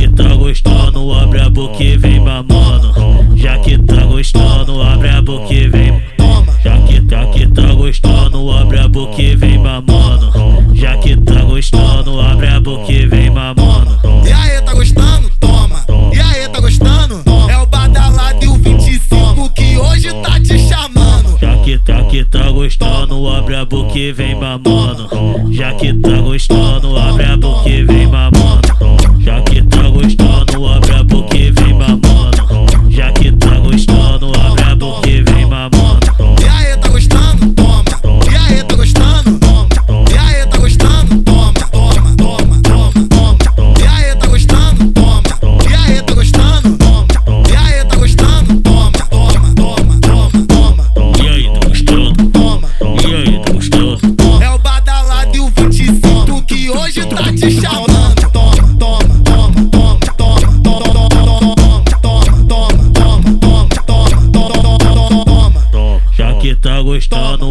que tá gostando, abre a boca e vem mamando. Já que tá gostando, abre a boca e vem. Toma, Já que tá que tá gostando, abre a boca e vem mamando. Já que tá gostando, abre a boca e vem mamando. Abre a boca e vem mamando. Já que tá gostando, abre a boca e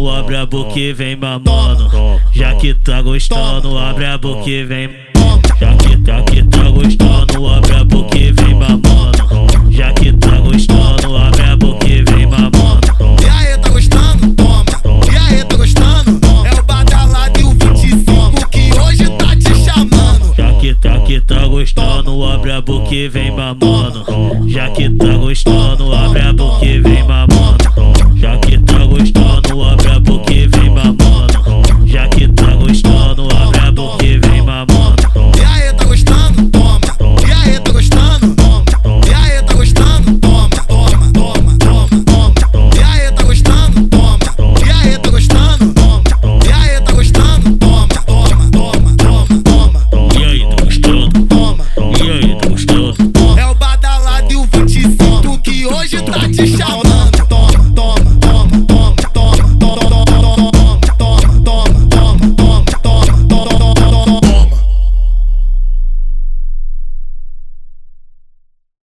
gostando, abre a boca e vem mamando. Já que tá gostando, abre a boca e vem. Já que tá que tá gostando, abre a boca e vem mamando. Já que tá gostando, abre a boca e vem mamando. E aí, tá gostando? Toma. E aí, tá gostando? É o badalado e o 25 que hoje tá te chamando. Já que tá que tá gostando, abre a boca e vem mamando. Já que tá gostando, abre a boca e vem hoje tá.